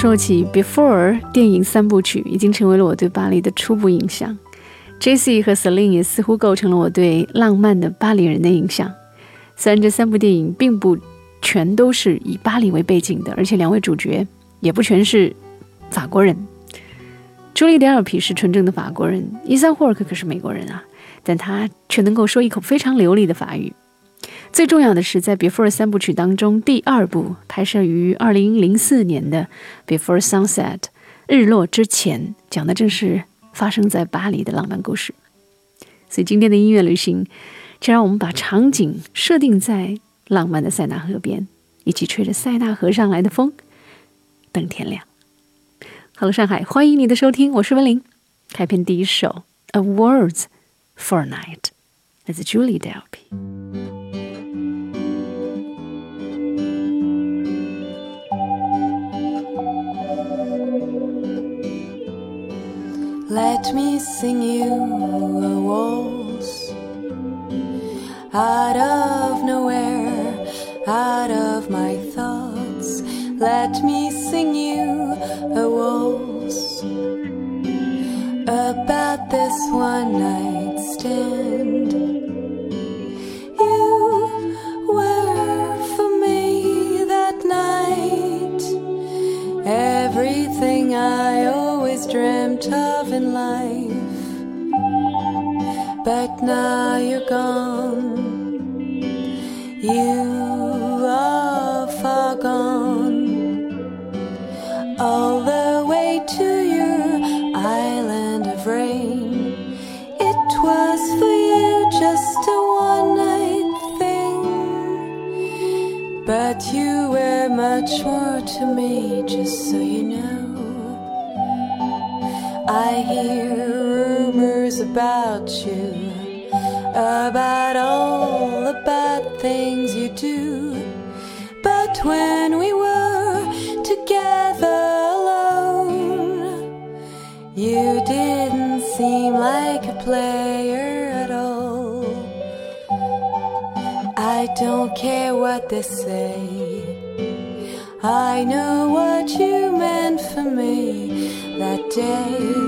说起，《Before》电影三部曲已经成为了我对巴黎的初步印象。J.C. 和 Celine 也似乎构成了我对浪漫的巴黎人的印象。虽然这三部电影并不全都是以巴黎为背景的，而且两位主角也不全是法国人。朱莉·德尔皮是纯正的法国人，伊桑·霍尔克可是美国人啊，但他却能够说一口非常流利的法语。最重要的是，在《Before》三部曲当中，第二部拍摄于二零零四年的《Before Sunset》日落之前，讲的正是发生在巴黎的浪漫故事。所以今天的音乐旅行，就让我们把场景设定在浪漫的塞纳河边，一起吹着塞纳河上来的风，等天亮。Hello，上海，欢迎你的收听，我是温玲。开篇第一首《A Words for Night》，来自 Julie Delpy。Let me sing you a waltz out of nowhere, out of my thoughts. Let me sing you a waltz about this one night stand. In life. But now you're gone. You are far gone all the way to your island of rain. It was for you just a one night thing, but you were much more to me, just so you know. I hear rumors about you, about all the bad things you do. But when we were together alone, you didn't seem like a player at all. I don't care what they say. I know what you meant for me that day.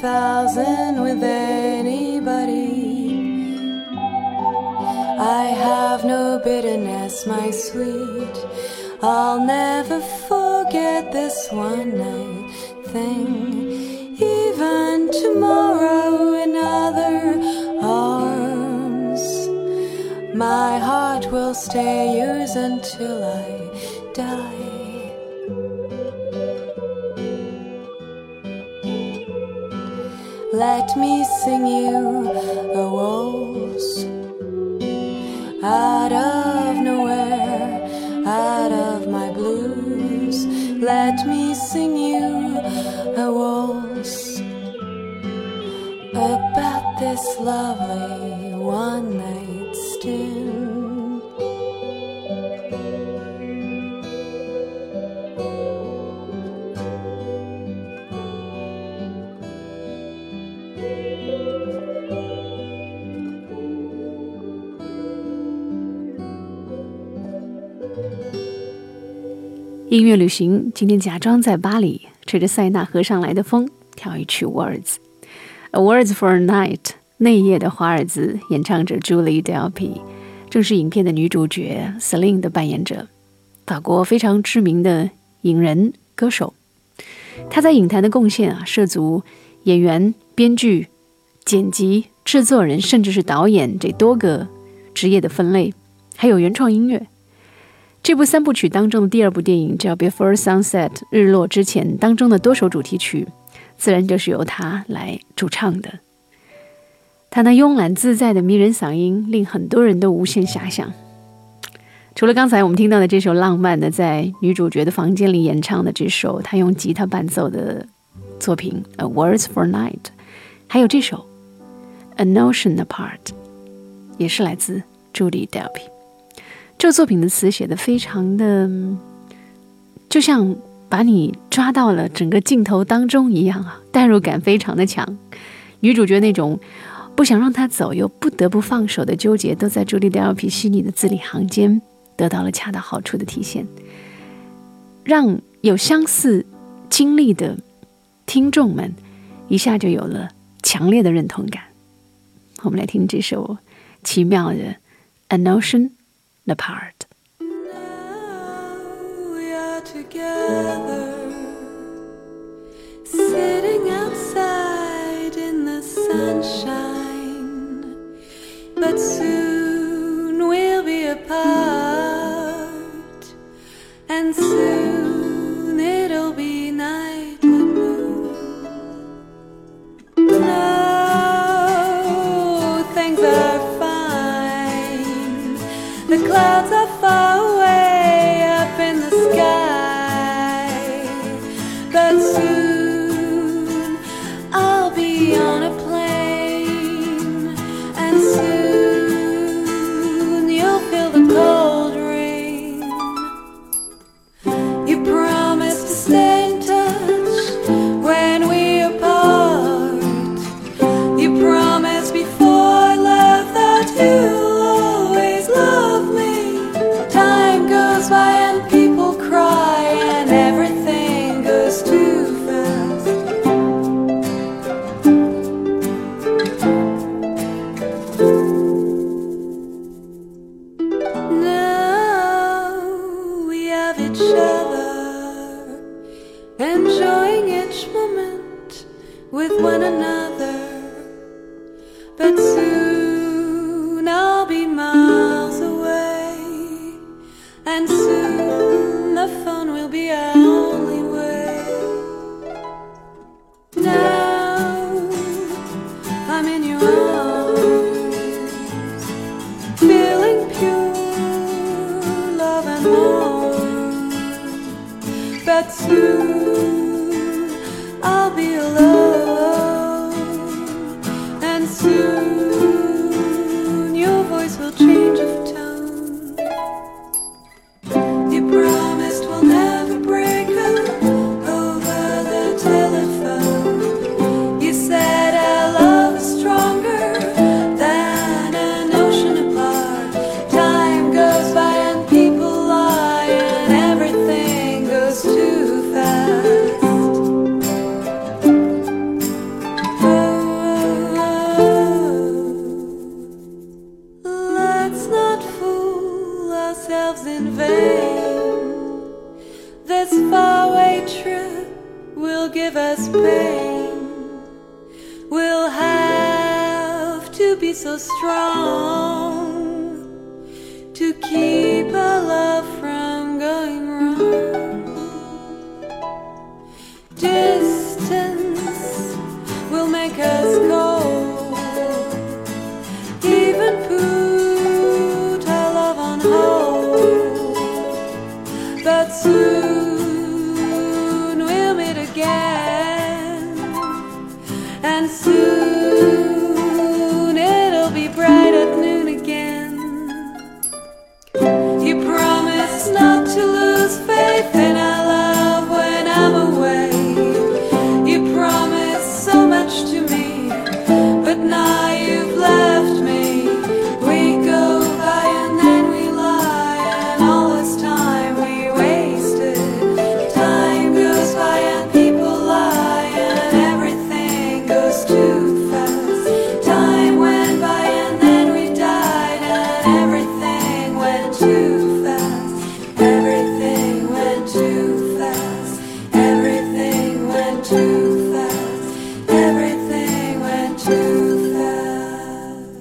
thousand with anybody. I have no bitterness, my sweet. I'll never forget this one night thing. Even tomorrow in other arms, my heart will stay yours until I die. Let me sing you a waltz out of nowhere, out of my blues. Let me sing you a waltz about this lovely one night stand. 音乐旅行，今天假装在巴黎，吹着塞纳河上来的风，跳一曲《Words》。A Words for a Night，内夜的华尔兹，演唱者 Julie Delpy，正是影片的女主角 Celine 的扮演者，法国非常知名的影人歌手。她在影坛的贡献啊，涉足演员、编剧、剪辑、制作人，甚至是导演这多个职业的分类，还有原创音乐。这部三部曲当中的第二部电影叫《Before Sunset》日落之前当中的多首主题曲，自然就是由他来主唱的。他那慵懒自在的迷人嗓音，令很多人都无限遐想。除了刚才我们听到的这首浪漫的，在女主角的房间里演唱的这首她用吉他伴奏的作品《A Words for Night》，还有这首《A Notion Apart》，也是来自朱莉·戴尔皮。这个作品的词写的非常的，就像把你抓到了整个镜头当中一样啊，代入感非常的强。女主角那种不想让他走又不得不放手的纠结，都在朱莉·戴尔皮细腻的字里行间。得到了恰到好处的体现，让有相似经历的听众们一下就有了强烈的认同感。我们来听这首奇妙的《A Notion apart. Now we are together, sitting outside in the sunshine, but soon we'll be apart and. Soon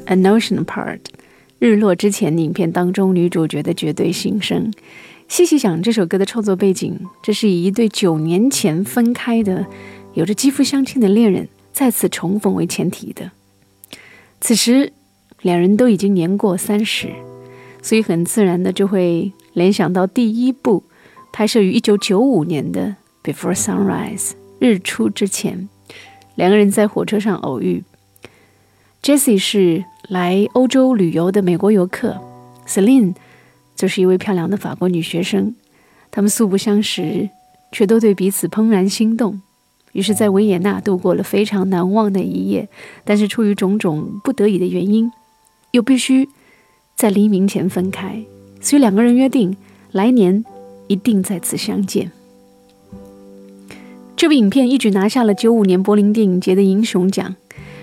A Notion Apart，日落之前影片当中女主角的绝对心声。细细想这首歌的创作背景，这是以一对九年前分开的、有着肌肤相亲的恋人再次重逢为前提的。此时，两人都已经年过三十，所以很自然的就会联想到第一部拍摄于一九九五年的《Before Sunrise》日出之前，两个人在火车上偶遇。Jessie 是来欧洲旅游的美国游客，Celine 就是一位漂亮的法国女学生。他们素不相识，却都对彼此怦然心动。于是，在维也纳度过了非常难忘的一夜。但是，出于种种不得已的原因，又必须在黎明前分开。所以，两个人约定来年一定再次相见。这部影片一举拿下了九五年柏林电影节的银熊奖。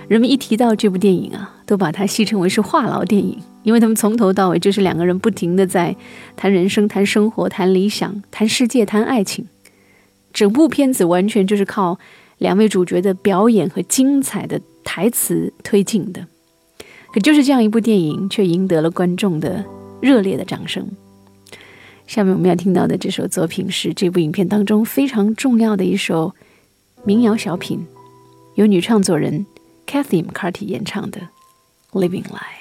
人们一提到这部电影啊，都把它戏称为是话痨电影，因为他们从头到尾就是两个人不停的在谈人生、谈生活、谈理想、谈世界、谈爱情。整部片子完全就是靠两位主角的表演和精彩的台词推进的。可就是这样一部电影，却赢得了观众的热烈的掌声。下面我们要听到的这首作品是这部影片当中非常重要的一首民谣小品，由女创作人。Kathy McCarthy 演唱的《living life.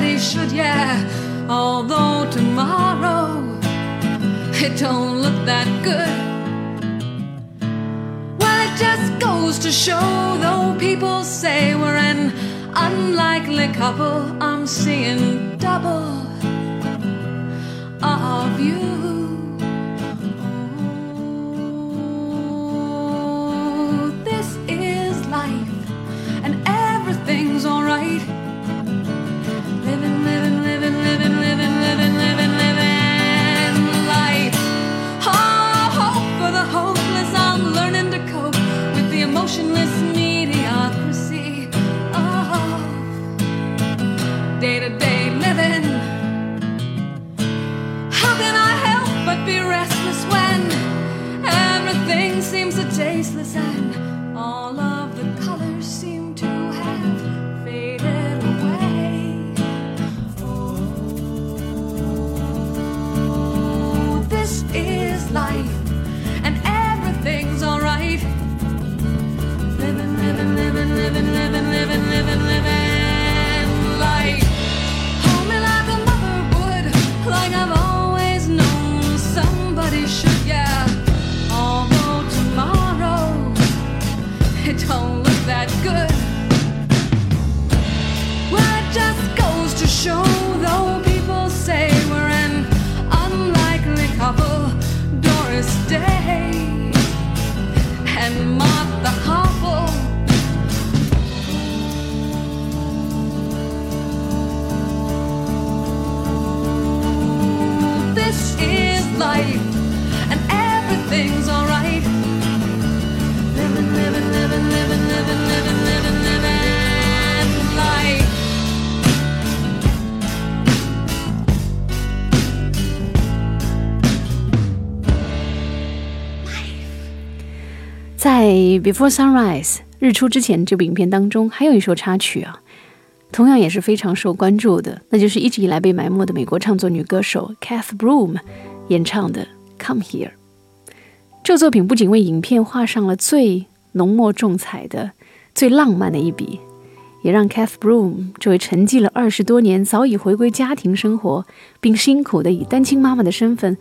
somebody should, yeah. Although tomorrow it don't look that good. Just goes to show, though people say we're an unlikely couple, I'm seeing double of you. faceless eyes. To show, though Before Sunrise》日出之前这部影片当中，还有一首插曲啊，同样也是非常受关注的，那就是一直以来被埋没的美国唱作女歌手 Kath Broom 演唱的《Come Here》。这作品不仅为影片画上了最浓墨重彩的、最浪漫的一笔，也让 Kath Broom 这位沉寂了二十多年、早已回归家庭生活，并辛苦的以单亲妈妈的身份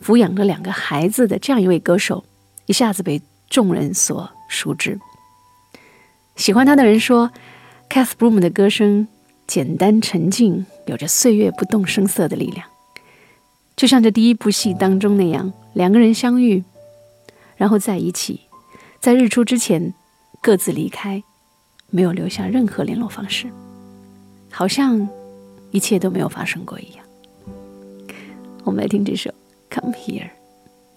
抚养了两个孩子的这样一位歌手，一下子被众人所熟知。喜欢他的人说，Kath Bloom 的歌声简单沉静，有着岁月不动声色的力量，就像这第一部戏当中那样，两个人相遇，然后在一起，在日出之前各自离开，没有留下任何联络方式，好像一切都没有发生过一样。我们来听这首《Come Here》，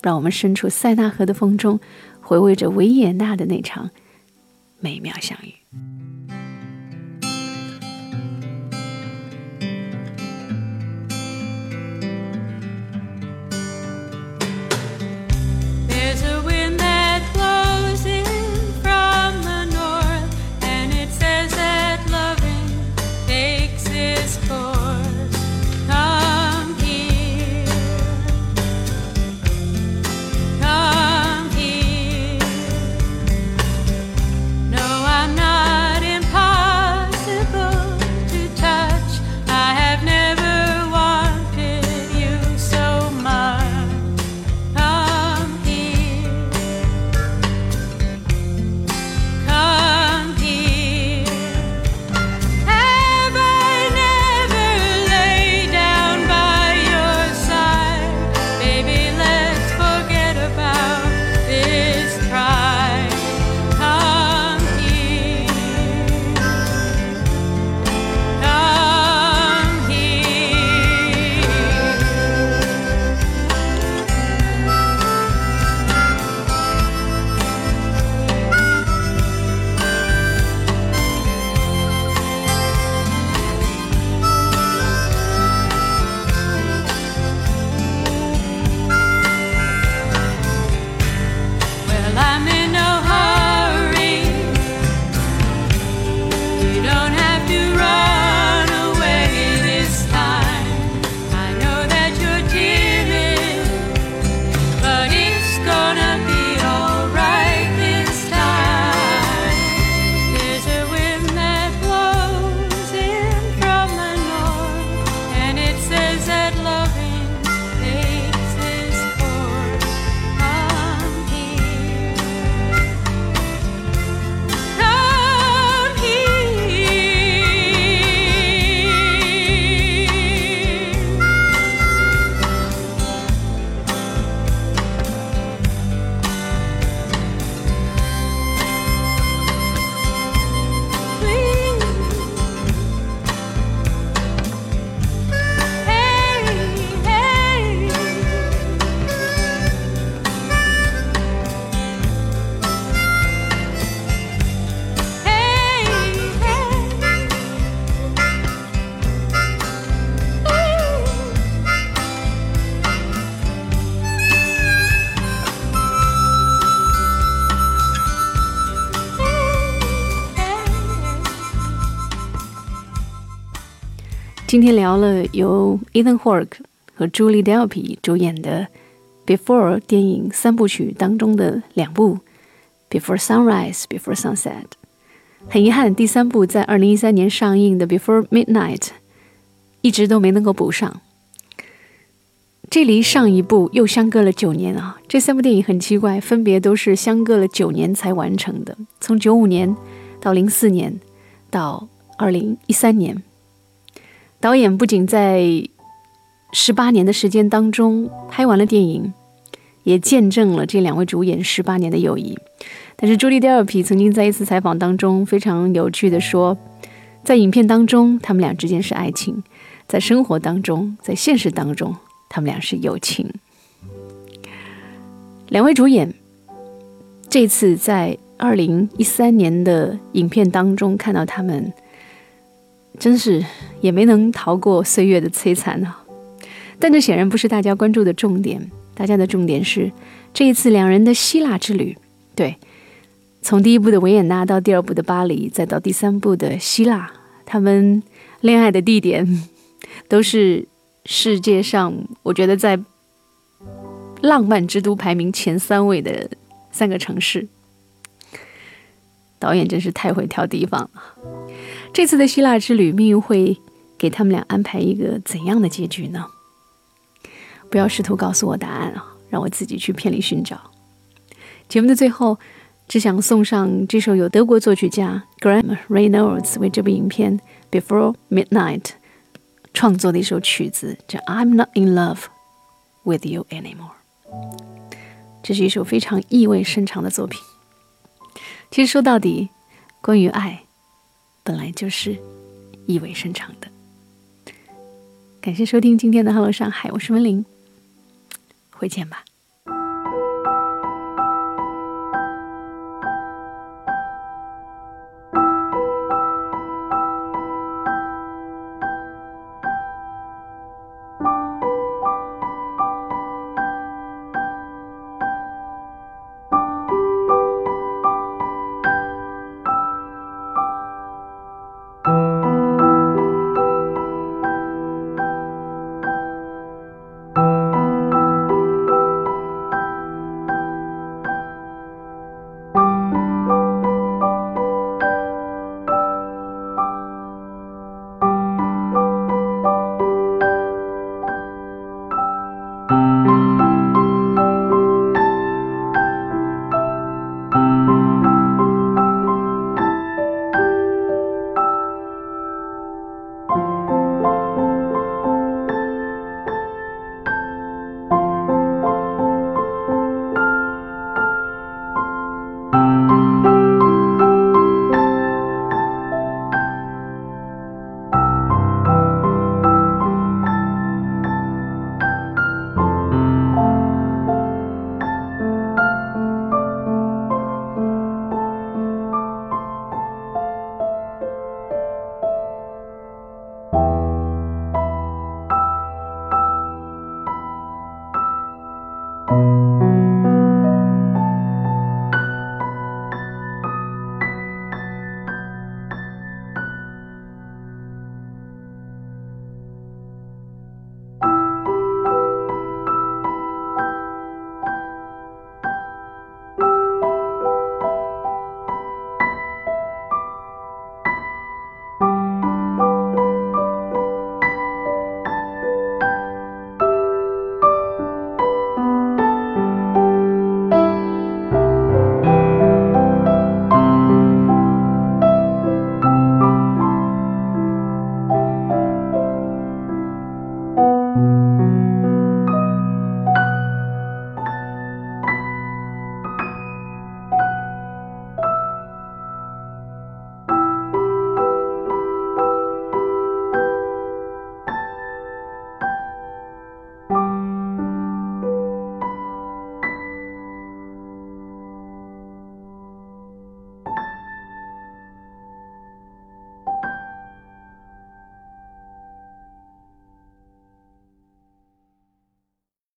让我们身处塞纳河的风中，回味着维也纳的那场美妙相遇。今天聊了由 Ethan Hawke 和 Julie Delpy 主演的《Before》电影三部曲当中的两部，《Before Sunrise》、《Before Sunset》。很遗憾，第三部在二零一三年上映的《Before Midnight》一直都没能够补上。这离上一部又相隔了九年啊！这三部电影很奇怪，分别都是相隔了九年才完成的，从九五年到零四年到二零一三年。导演不仅在十八年的时间当中拍完了电影，也见证了这两位主演十八年的友谊。但是朱莉·戴尔皮曾经在一次采访当中非常有趣的说，在影片当中他们俩之间是爱情，在生活当中，在现实当中，他们俩是友情。两位主演这次在二零一三年的影片当中看到他们。真是也没能逃过岁月的摧残啊！但这显然不是大家关注的重点，大家的重点是这一次两人的希腊之旅。对，从第一部的维也纳到第二部的巴黎，再到第三部的希腊，他们恋爱的地点都是世界上我觉得在浪漫之都排名前三位的三个城市。导演真是太会挑地方了。这次的希腊之旅，命运会给他们俩安排一个怎样的结局呢？不要试图告诉我答案啊，让我自己去片里寻找。节目的最后，只想送上这首由德国作曲家 Graham Reynolds 为这部影片《Before Midnight》创作的一首曲子，叫《I'm Not in Love with You Anymore》。这是一首非常意味深长的作品。其实说到底，关于爱。本来就是意味深长的。感谢收听今天的《Hello 上海》，我是温玲，回见吧。